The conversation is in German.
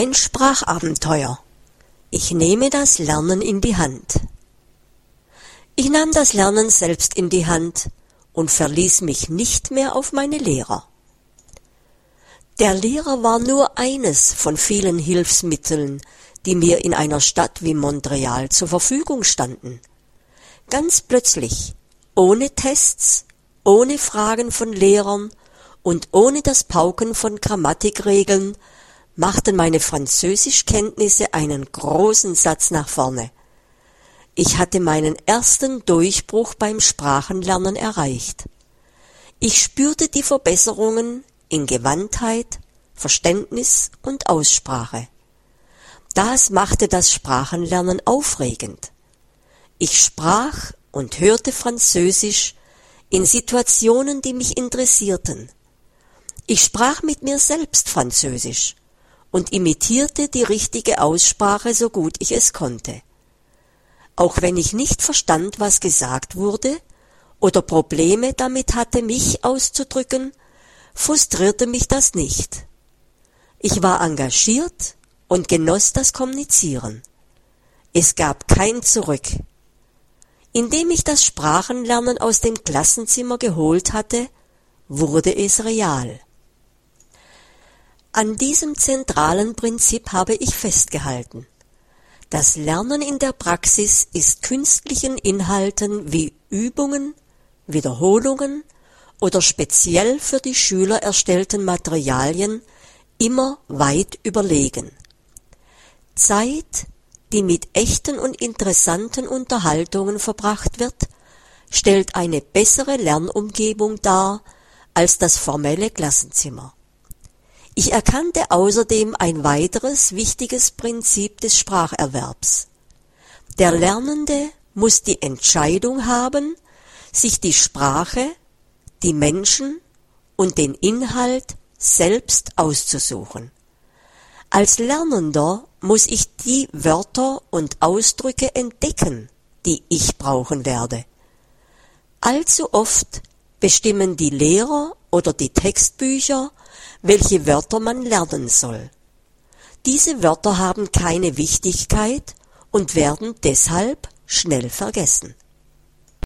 Ein Sprachabenteuer. Ich nehme das Lernen in die Hand. Ich nahm das Lernen selbst in die Hand und verließ mich nicht mehr auf meine Lehrer. Der Lehrer war nur eines von vielen Hilfsmitteln, die mir in einer Stadt wie Montreal zur Verfügung standen. Ganz plötzlich, ohne Tests, ohne Fragen von Lehrern und ohne das Pauken von Grammatikregeln machten meine Französischkenntnisse einen großen Satz nach vorne. Ich hatte meinen ersten Durchbruch beim Sprachenlernen erreicht. Ich spürte die Verbesserungen in Gewandtheit, Verständnis und Aussprache. Das machte das Sprachenlernen aufregend. Ich sprach und hörte Französisch in Situationen, die mich interessierten. Ich sprach mit mir selbst Französisch und imitierte die richtige Aussprache so gut ich es konnte. Auch wenn ich nicht verstand, was gesagt wurde oder Probleme damit hatte, mich auszudrücken, frustrierte mich das nicht. Ich war engagiert und genoss das Kommunizieren. Es gab kein Zurück. Indem ich das Sprachenlernen aus dem Klassenzimmer geholt hatte, wurde es real. An diesem zentralen Prinzip habe ich festgehalten. Das Lernen in der Praxis ist künstlichen Inhalten wie Übungen, Wiederholungen oder speziell für die Schüler erstellten Materialien immer weit überlegen. Zeit, die mit echten und interessanten Unterhaltungen verbracht wird, stellt eine bessere Lernumgebung dar als das formelle Klassenzimmer. Ich erkannte außerdem ein weiteres wichtiges Prinzip des Spracherwerbs. Der Lernende muss die Entscheidung haben, sich die Sprache, die Menschen und den Inhalt selbst auszusuchen. Als Lernender muss ich die Wörter und Ausdrücke entdecken, die ich brauchen werde. Allzu oft bestimmen die Lehrer oder die Textbücher welche Wörter man lernen soll. Diese Wörter haben keine Wichtigkeit und werden deshalb schnell vergessen